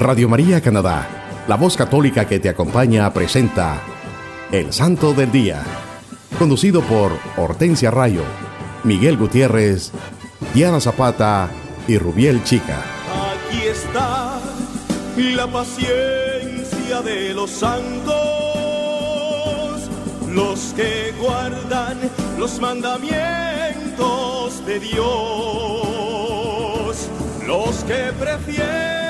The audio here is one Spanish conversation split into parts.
Radio María Canadá, la voz católica que te acompaña, presenta El Santo del Día, conducido por Hortensia Rayo, Miguel Gutiérrez, Diana Zapata y Rubiel Chica. Aquí está la paciencia de los santos, los que guardan los mandamientos de Dios, los que prefieren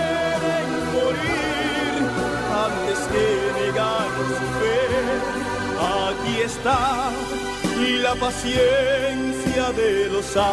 que negar su fe. Aquí está la paciencia de los santos.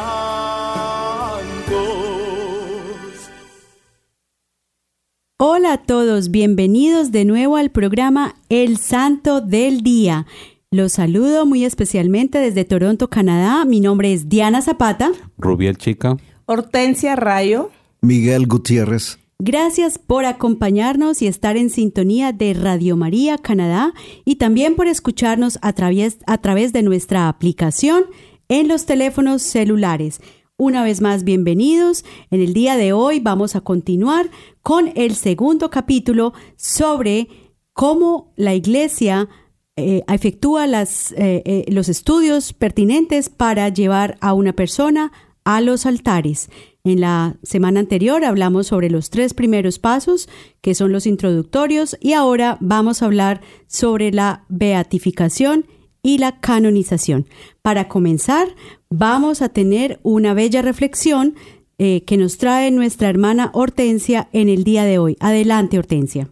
Hola a todos, bienvenidos de nuevo al programa El Santo del Día. Los saludo muy especialmente desde Toronto, Canadá. Mi nombre es Diana Zapata. Rubiel Chica. Hortensia Rayo. Miguel Gutiérrez. Gracias por acompañarnos y estar en sintonía de Radio María Canadá y también por escucharnos a través, a través de nuestra aplicación en los teléfonos celulares. Una vez más, bienvenidos. En el día de hoy vamos a continuar con el segundo capítulo sobre cómo la Iglesia eh, efectúa eh, eh, los estudios pertinentes para llevar a una persona a los altares. En la semana anterior hablamos sobre los tres primeros pasos, que son los introductorios, y ahora vamos a hablar sobre la beatificación y la canonización. Para comenzar, vamos a tener una bella reflexión eh, que nos trae nuestra hermana Hortensia en el día de hoy. Adelante, Hortensia.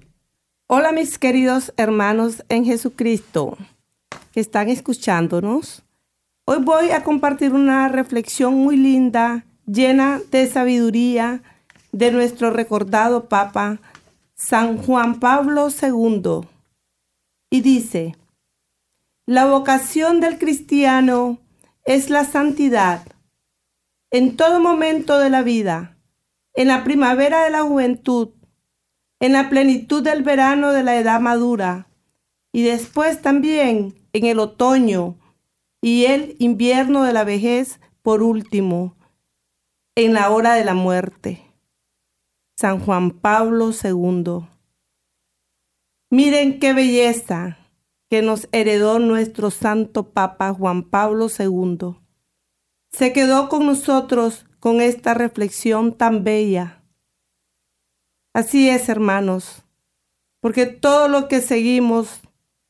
Hola mis queridos hermanos en Jesucristo que están escuchándonos. Hoy voy a compartir una reflexión muy linda, llena de sabiduría de nuestro recordado Papa San Juan Pablo II. Y dice, la vocación del cristiano es la santidad en todo momento de la vida, en la primavera de la juventud, en la plenitud del verano de la edad madura y después también en el otoño y el invierno de la vejez por último, en la hora de la muerte. San Juan Pablo II. Miren qué belleza que nos heredó nuestro Santo Papa Juan Pablo II. Se quedó con nosotros con esta reflexión tan bella. Así es, hermanos, porque todo lo que seguimos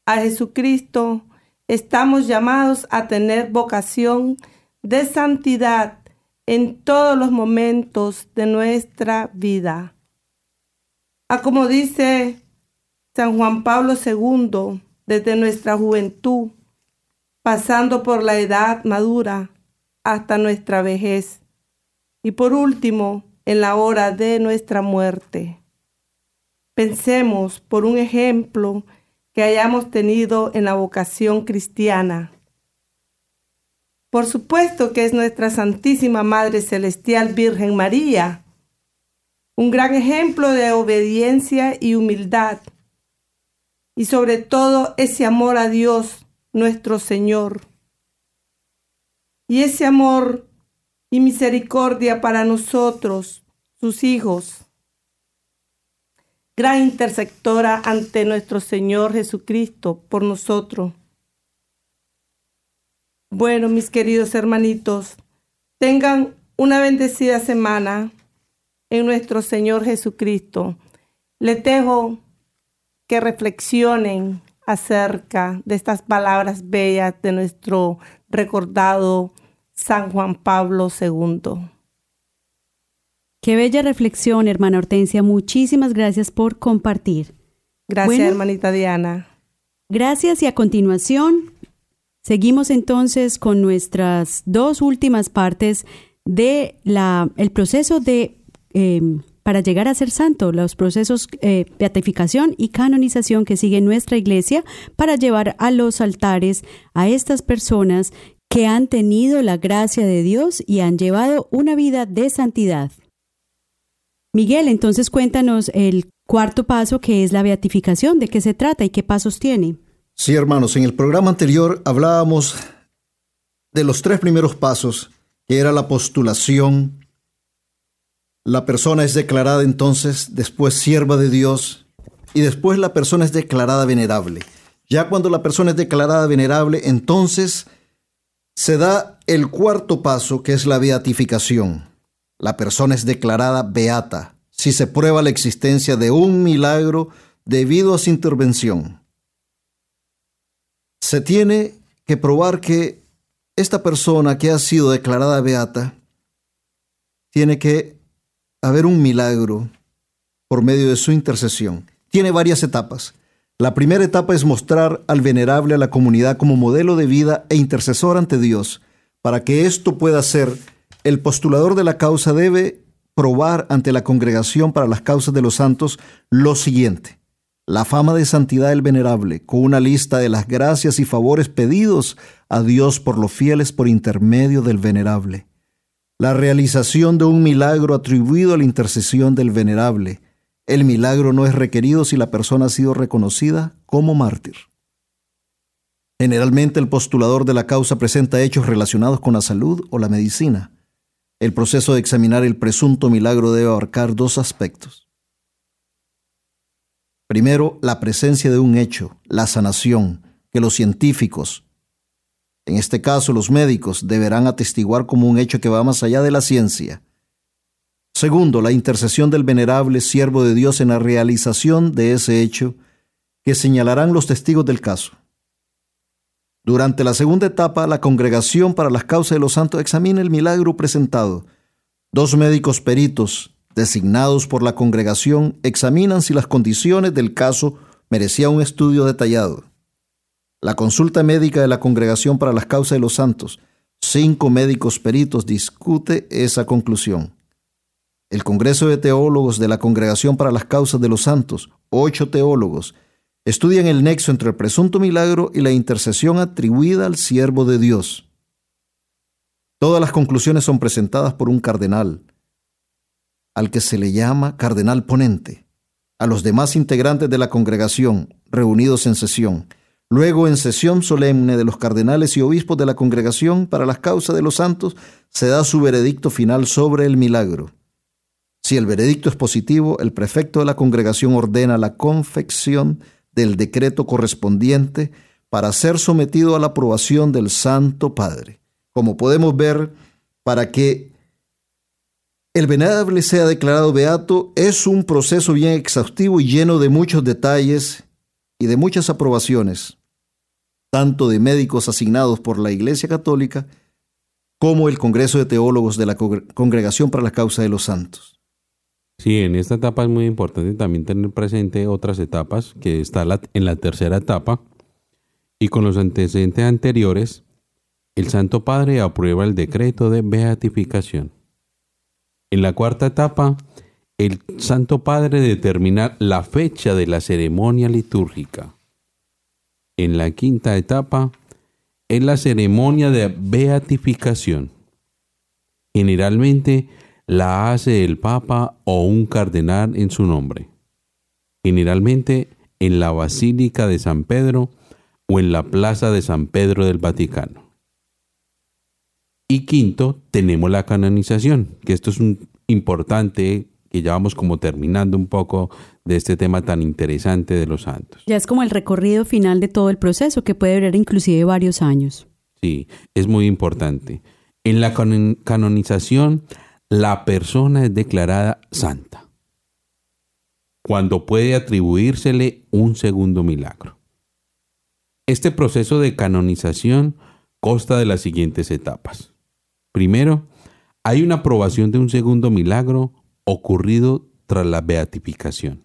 a Jesucristo estamos llamados a tener vocación de santidad en todos los momentos de nuestra vida. A como dice San Juan Pablo II, desde nuestra juventud, pasando por la edad madura hasta nuestra vejez y por último en la hora de nuestra muerte. Pensemos por un ejemplo que hayamos tenido en la vocación cristiana. Por supuesto que es nuestra Santísima Madre Celestial Virgen María, un gran ejemplo de obediencia y humildad y sobre todo ese amor a Dios, nuestro Señor. Y ese amor y misericordia para nosotros, sus hijos. Gran intersectora ante nuestro Señor Jesucristo por nosotros. Bueno, mis queridos hermanitos, tengan una bendecida semana en nuestro Señor Jesucristo. Les dejo que reflexionen acerca de estas palabras bellas de nuestro recordado San Juan Pablo II. Qué bella reflexión, hermana Hortensia. Muchísimas gracias por compartir. Gracias, hermanita Diana. Gracias y a continuación seguimos entonces con nuestras dos últimas partes de la, el proceso de eh, para llegar a ser santo, los procesos eh, beatificación y canonización que sigue nuestra iglesia para llevar a los altares a estas personas que han tenido la gracia de Dios y han llevado una vida de santidad. Miguel, entonces cuéntanos el cuarto paso que es la beatificación, de qué se trata y qué pasos tiene. Sí, hermanos, en el programa anterior hablábamos de los tres primeros pasos, que era la postulación, la persona es declarada entonces después sierva de Dios y después la persona es declarada venerable. Ya cuando la persona es declarada venerable, entonces se da el cuarto paso que es la beatificación. La persona es declarada beata si se prueba la existencia de un milagro debido a su intervención. Se tiene que probar que esta persona que ha sido declarada beata tiene que haber un milagro por medio de su intercesión. Tiene varias etapas. La primera etapa es mostrar al venerable a la comunidad como modelo de vida e intercesor ante Dios. Para que esto pueda ser, el postulador de la causa debe probar ante la congregación para las causas de los santos lo siguiente. La fama de santidad del venerable, con una lista de las gracias y favores pedidos a Dios por los fieles por intermedio del venerable la realización de un milagro atribuido a la intercesión del venerable. El milagro no es requerido si la persona ha sido reconocida como mártir. Generalmente el postulador de la causa presenta hechos relacionados con la salud o la medicina. El proceso de examinar el presunto milagro debe abarcar dos aspectos. Primero, la presencia de un hecho, la sanación, que los científicos, en este caso los médicos, deberán atestiguar como un hecho que va más allá de la ciencia. Segundo, la intercesión del venerable siervo de Dios en la realización de ese hecho que señalarán los testigos del caso. Durante la segunda etapa, la congregación para las causas de los santos examina el milagro presentado. Dos médicos peritos, designados por la congregación, examinan si las condiciones del caso merecían un estudio detallado. La consulta médica de la Congregación para las Causas de los Santos, cinco médicos peritos, discute esa conclusión. El Congreso de Teólogos de la Congregación para las Causas de los Santos, ocho teólogos, estudian el nexo entre el presunto milagro y la intercesión atribuida al siervo de Dios. Todas las conclusiones son presentadas por un cardenal, al que se le llama cardenal ponente, a los demás integrantes de la congregación reunidos en sesión, Luego, en sesión solemne de los cardenales y obispos de la congregación para las causas de los santos, se da su veredicto final sobre el milagro. Si el veredicto es positivo, el prefecto de la congregación ordena la confección del decreto correspondiente para ser sometido a la aprobación del Santo Padre. Como podemos ver, para que el venerable sea declarado beato es un proceso bien exhaustivo y lleno de muchos detalles y de muchas aprobaciones, tanto de médicos asignados por la Iglesia Católica como el Congreso de Teólogos de la Congregación para la Causa de los Santos. Sí, en esta etapa es muy importante también tener presente otras etapas, que está en la tercera etapa, y con los antecedentes anteriores, el Santo Padre aprueba el decreto de beatificación. En la cuarta etapa, el Santo Padre determina la fecha de la ceremonia litúrgica. En la quinta etapa es la ceremonia de beatificación. Generalmente la hace el Papa o un cardenal en su nombre. Generalmente en la Basílica de San Pedro o en la Plaza de San Pedro del Vaticano. Y quinto, tenemos la canonización, que esto es un importante y ya vamos como terminando un poco de este tema tan interesante de los santos. Ya es como el recorrido final de todo el proceso que puede durar inclusive varios años. Sí, es muy importante. En la canonización, la persona es declarada santa cuando puede atribuírsele un segundo milagro. Este proceso de canonización consta de las siguientes etapas. Primero, hay una aprobación de un segundo milagro ocurrido tras la beatificación.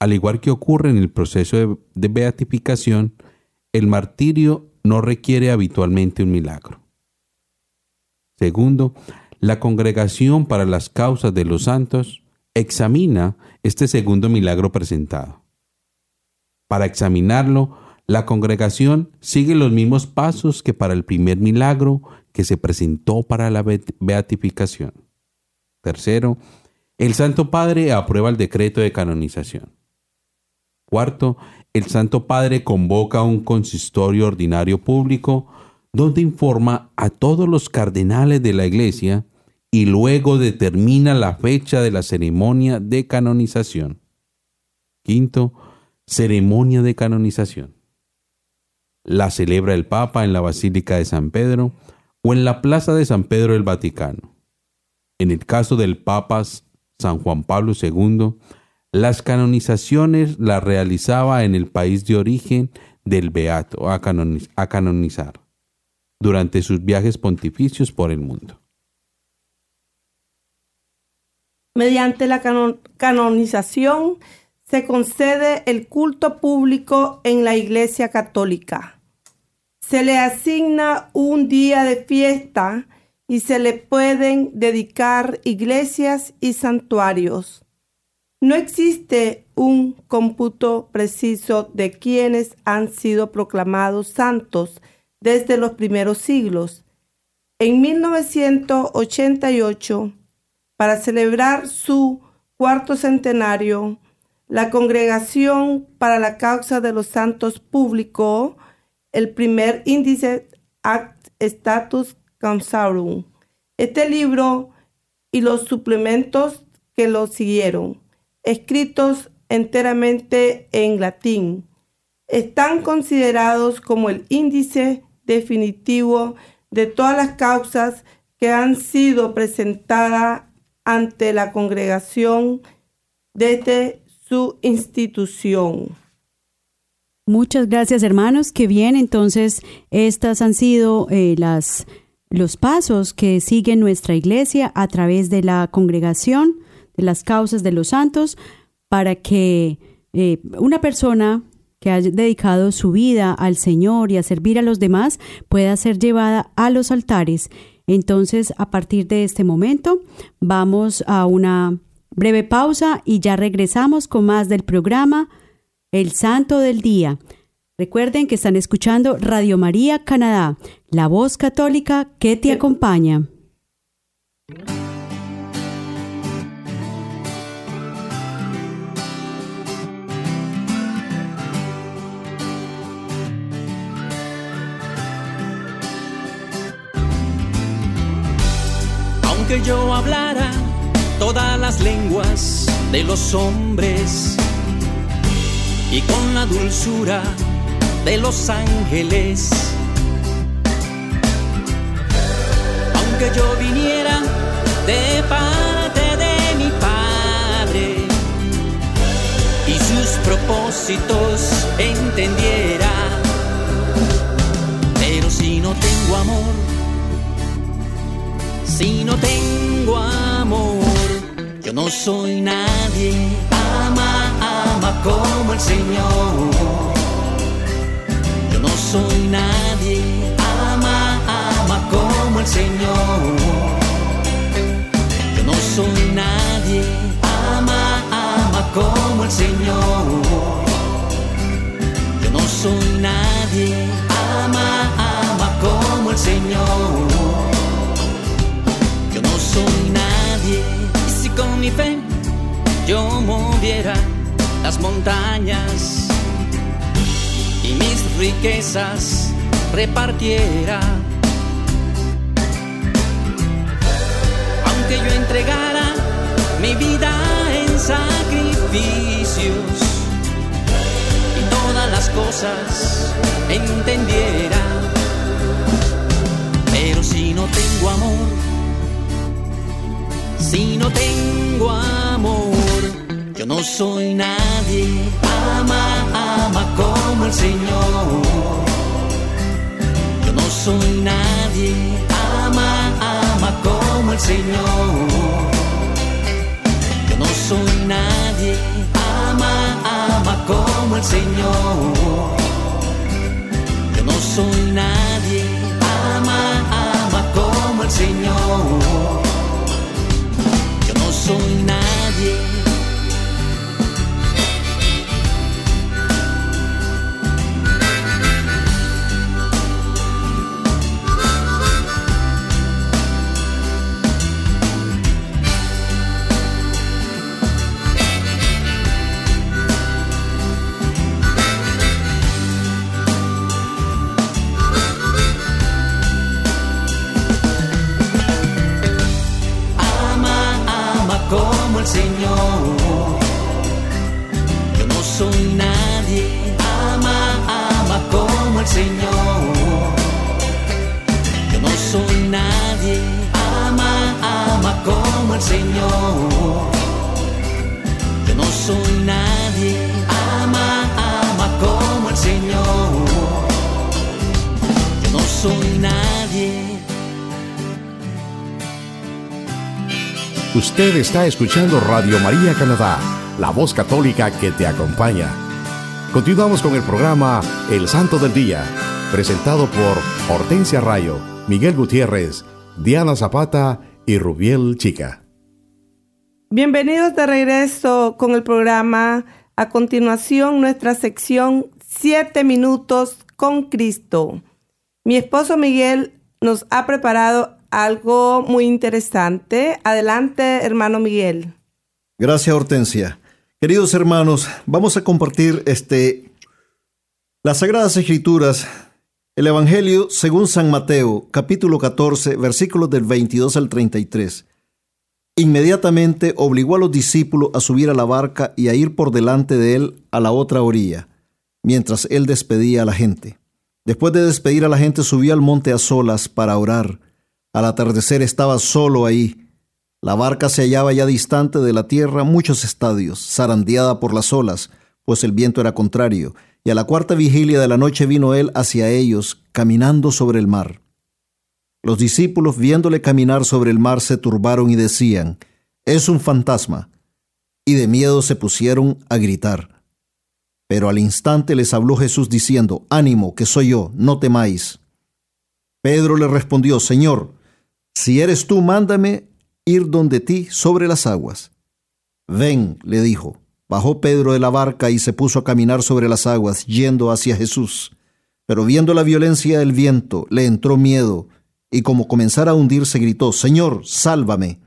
Al igual que ocurre en el proceso de, beatificación, el martirio no requiere habitualmente un milagro. Segundo, la congregación para las causas de los santos examina este segundo milagro presentado. Para examinarlo, la congregación sigue los mismos pasos que para el primer milagro que se presentó para la beatificación. Tercero, el Santo Padre aprueba el decreto de canonización. Cuarto, el Santo Padre convoca un consistorio ordinario público donde informa a todos los cardenales de la Iglesia y luego determina la fecha de la ceremonia de canonización. Quinto, ceremonia de canonización. La celebra el Papa en la Basílica de San Pedro o en la Plaza de San Pedro del Vaticano. En el caso del Papa San Juan Pablo II, las canonizaciones las realizaba en el país de origen del Beato a, canonizar durante sus viajes pontificios por el mundo. Mediante la canonización se concede el culto público en la Iglesia Católica. Se le asigna un día de fiesta y se le pueden dedicar iglesias y santuarios. No existe un cómputo preciso de quienes han sido proclamados santos desde los primeros siglos. En 1988, para celebrar su cuarto centenario, la Congregación para la Causa de los Santos publicó el primer índice Act Status Cansarum. Este libro y los suplementos que lo siguieron, escritos enteramente en latín, están considerados como el índice definitivo de todas las causas que han sido presentadas ante la congregación desde su institución. Muchas gracias hermanos, que bien, entonces estas han sido eh, las, los pasos que sigue nuestra iglesia a través de la congregación de las causas de los santos para que eh, una persona que ha dedicado su vida al Señor y a servir a los demás pueda ser llevada a los altares. Entonces, a partir de este momento, vamos a una breve pausa y ya regresamos con más del programa El Santo del Día. Recuerden que están escuchando Radio María Canadá, la voz católica que te acompaña. Aunque yo hablara todas las lenguas de los hombres y con la dulzura de los ángeles. Aunque yo viniera de parte de mi Padre y sus propósitos entendiera, pero si no tengo amor, si no tengo amor, yo no soy nadie. Ama, ama como el Señor. Yo no soy nadie. Ama, ama como el Señor. Yo no soy nadie. Ama, ama como el Señor. Yo no soy nadie. Ama, ama como el Señor. Yo no soy nadie con mi fe yo moviera las montañas y mis riquezas repartiera. Aunque yo entregara mi vida en sacrificios y todas las cosas entendiera, pero si no tengo amor, si no tengo amor, yo no soy nadie. Ama, ama como el Señor. Yo no soy nadie. Ama, ama como el Señor. Yo no soy nadie. Ama, ama como el Señor. Yo no soy nadie. Ama, ama como el Señor soy nadie Usted está escuchando Radio María Canadá, la voz católica que te acompaña. Continuamos con el programa El Santo del Día, presentado por Hortensia Rayo, Miguel Gutiérrez, Diana Zapata y Rubiel Chica. Bienvenidos de regreso con el programa. A continuación, nuestra sección Siete minutos con Cristo. Mi esposo Miguel nos ha preparado algo muy interesante. Adelante, hermano Miguel. Gracias, Hortensia. Queridos hermanos, vamos a compartir este las Sagradas Escrituras, el Evangelio según San Mateo, capítulo 14, versículos del 22 al 33. Inmediatamente obligó a los discípulos a subir a la barca y a ir por delante de él a la otra orilla, mientras él despedía a la gente. Después de despedir a la gente, subió al monte a solas para orar. Al atardecer estaba solo ahí. La barca se hallaba ya distante de la tierra muchos estadios, zarandeada por las olas, pues el viento era contrario, y a la cuarta vigilia de la noche vino él hacia ellos, caminando sobre el mar. Los discípulos, viéndole caminar sobre el mar, se turbaron y decían, Es un fantasma, y de miedo se pusieron a gritar. Pero al instante les habló Jesús diciendo, Ánimo, que soy yo, no temáis. Pedro le respondió, Señor, si eres tú, mándame ir donde ti sobre las aguas. Ven, le dijo. Bajó Pedro de la barca y se puso a caminar sobre las aguas, yendo hacia Jesús. Pero viendo la violencia del viento, le entró miedo, y como comenzara a hundirse, gritó, Señor, sálvame.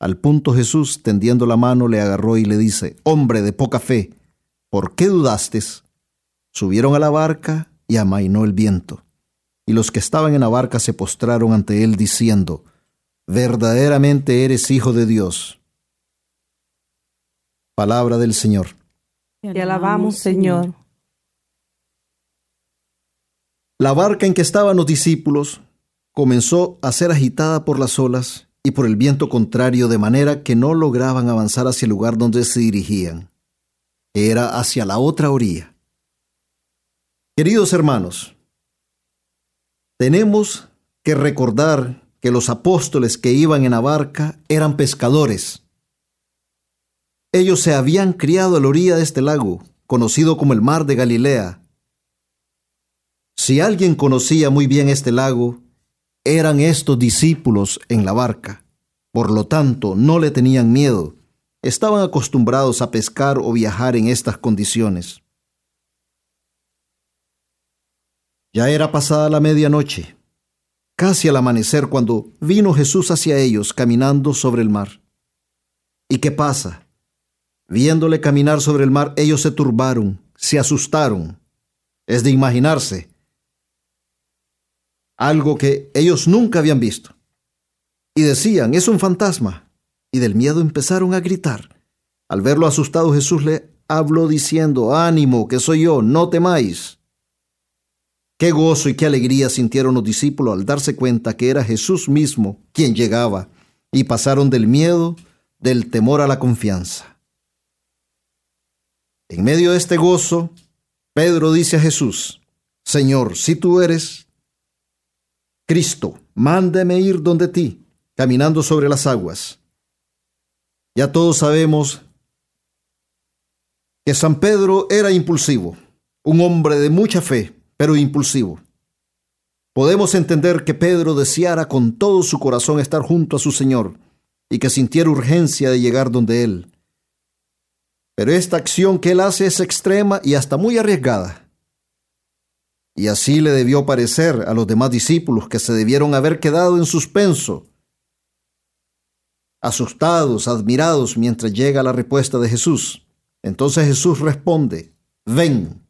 Al punto Jesús, tendiendo la mano, le agarró y le dice, Hombre de poca fe, ¿por qué dudaste? Subieron a la barca y amainó el viento y los que estaban en la barca se postraron ante él diciendo, verdaderamente eres hijo de Dios. Palabra del Señor. Te alabamos, Señor. La barca en que estaban los discípulos comenzó a ser agitada por las olas y por el viento contrario, de manera que no lograban avanzar hacia el lugar donde se dirigían. Era hacia la otra orilla. Queridos hermanos, tenemos que recordar que los apóstoles que iban en la barca eran pescadores. Ellos se habían criado a la orilla de este lago, conocido como el mar de Galilea. Si alguien conocía muy bien este lago, eran estos discípulos en la barca. Por lo tanto, no le tenían miedo. Estaban acostumbrados a pescar o viajar en estas condiciones. Ya era pasada la medianoche, casi al amanecer, cuando vino Jesús hacia ellos caminando sobre el mar. ¿Y qué pasa? Viéndole caminar sobre el mar, ellos se turbaron, se asustaron. Es de imaginarse algo que ellos nunca habían visto. Y decían, es un fantasma. Y del miedo empezaron a gritar. Al verlo asustado, Jesús le habló diciendo, ánimo, que soy yo, no temáis. Qué gozo y qué alegría sintieron los discípulos al darse cuenta que era Jesús mismo quien llegaba y pasaron del miedo, del temor a la confianza. En medio de este gozo, Pedro dice a Jesús, Señor, si tú eres Cristo, mándeme ir donde ti, caminando sobre las aguas. Ya todos sabemos que San Pedro era impulsivo, un hombre de mucha fe, pero impulsivo. Podemos entender que Pedro deseara con todo su corazón estar junto a su Señor y que sintiera urgencia de llegar donde Él. Pero esta acción que él hace es extrema y hasta muy arriesgada. Y así le debió parecer a los demás discípulos que se debieron haber quedado en suspenso, asustados, admirados, mientras llega la respuesta de Jesús. Entonces Jesús responde, ven.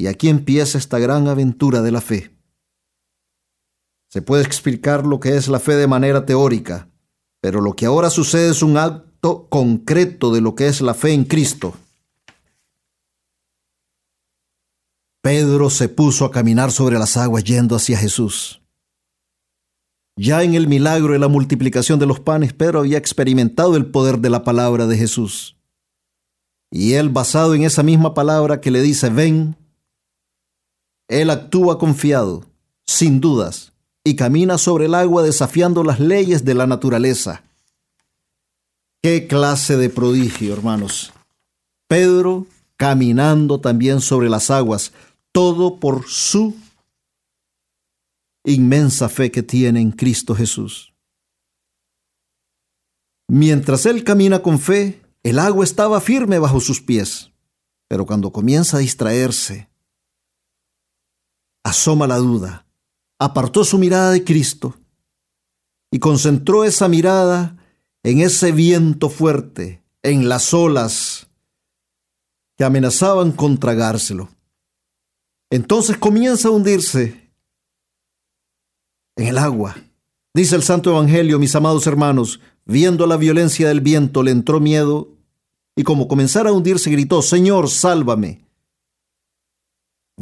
Y aquí empieza esta gran aventura de la fe. Se puede explicar lo que es la fe de manera teórica, pero lo que ahora sucede es un acto concreto de lo que es la fe en Cristo. Pedro se puso a caminar sobre las aguas yendo hacia Jesús. Ya en el milagro de la multiplicación de los panes, Pedro había experimentado el poder de la palabra de Jesús. Y él, basado en esa misma palabra que le dice, ven, él actúa confiado, sin dudas, y camina sobre el agua desafiando las leyes de la naturaleza. Qué clase de prodigio, hermanos. Pedro caminando también sobre las aguas, todo por su inmensa fe que tiene en Cristo Jesús. Mientras él camina con fe, el agua estaba firme bajo sus pies, pero cuando comienza a distraerse, asoma la duda, apartó su mirada de Cristo y concentró esa mirada en ese viento fuerte, en las olas que amenazaban con tragárselo. Entonces comienza a hundirse en el agua. Dice el Santo Evangelio, mis amados hermanos, viendo la violencia del viento le entró miedo y como comenzara a hundirse gritó, Señor, sálvame.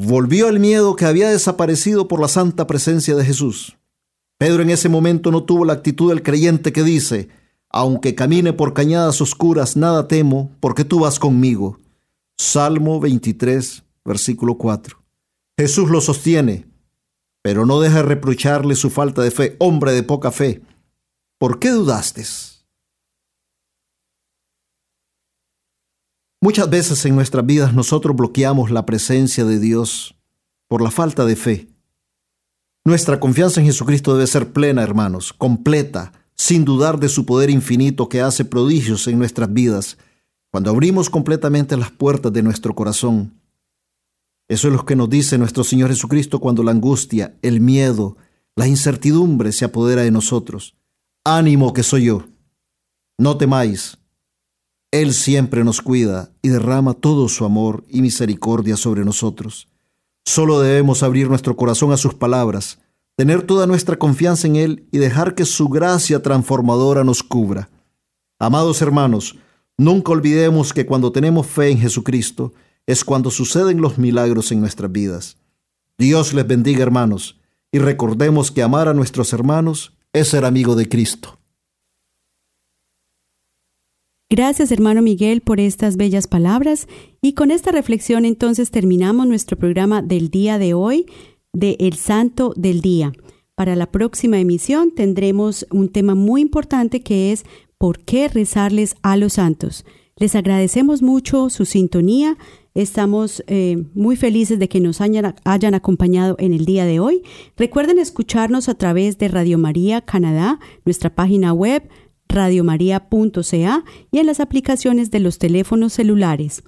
Volvió el miedo que había desaparecido por la santa presencia de Jesús. Pedro en ese momento no tuvo la actitud del creyente que dice, aunque camine por cañadas oscuras, nada temo, porque tú vas conmigo. Salmo 23, versículo 4. Jesús lo sostiene, pero no deja de reprocharle su falta de fe, hombre de poca fe. ¿Por qué dudaste? Muchas veces en nuestras vidas nosotros bloqueamos la presencia de Dios por la falta de fe. Nuestra confianza en Jesucristo debe ser plena, hermanos, completa, sin dudar de su poder infinito que hace prodigios en nuestras vidas, cuando abrimos completamente las puertas de nuestro corazón. Eso es lo que nos dice nuestro Señor Jesucristo cuando la angustia, el miedo, la incertidumbre se apodera de nosotros. Ánimo que soy yo. No temáis, él siempre nos cuida y derrama todo su amor y misericordia sobre nosotros. Solo debemos abrir nuestro corazón a sus palabras, tener toda nuestra confianza en Él y dejar que su gracia transformadora nos cubra. Amados hermanos, nunca olvidemos que cuando tenemos fe en Jesucristo es cuando suceden los milagros en nuestras vidas. Dios les bendiga hermanos y recordemos que amar a nuestros hermanos es ser amigo de Cristo. Gracias hermano Miguel por estas bellas palabras y con esta reflexión entonces terminamos nuestro programa del día de hoy de El Santo del Día. Para la próxima emisión tendremos un tema muy importante que es ¿por qué rezarles a los santos? Les agradecemos mucho su sintonía. Estamos eh, muy felices de que nos hayan, hayan, acompañado en el día de hoy. Recuerden escucharnos a través de Radio María Canadá, nuestra página web radiomaria.ca y en las aplicaciones de los teléfonos celulares.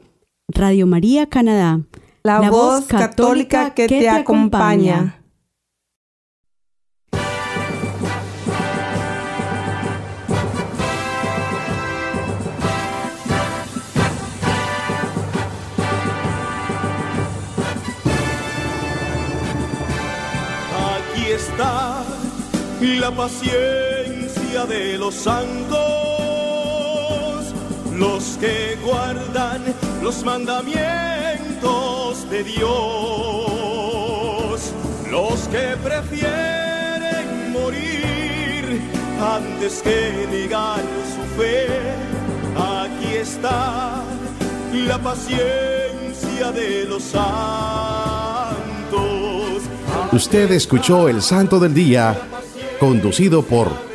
Radio María Canadá. La, voz católica que, te, acompaña. Aquí está la paciencia de los santos, los que guardan los mandamientos de Dios, los que prefieren morir antes que negar su fe. Aquí está la paciencia de los santos. Usted escuchó el Santo del Día, conducido por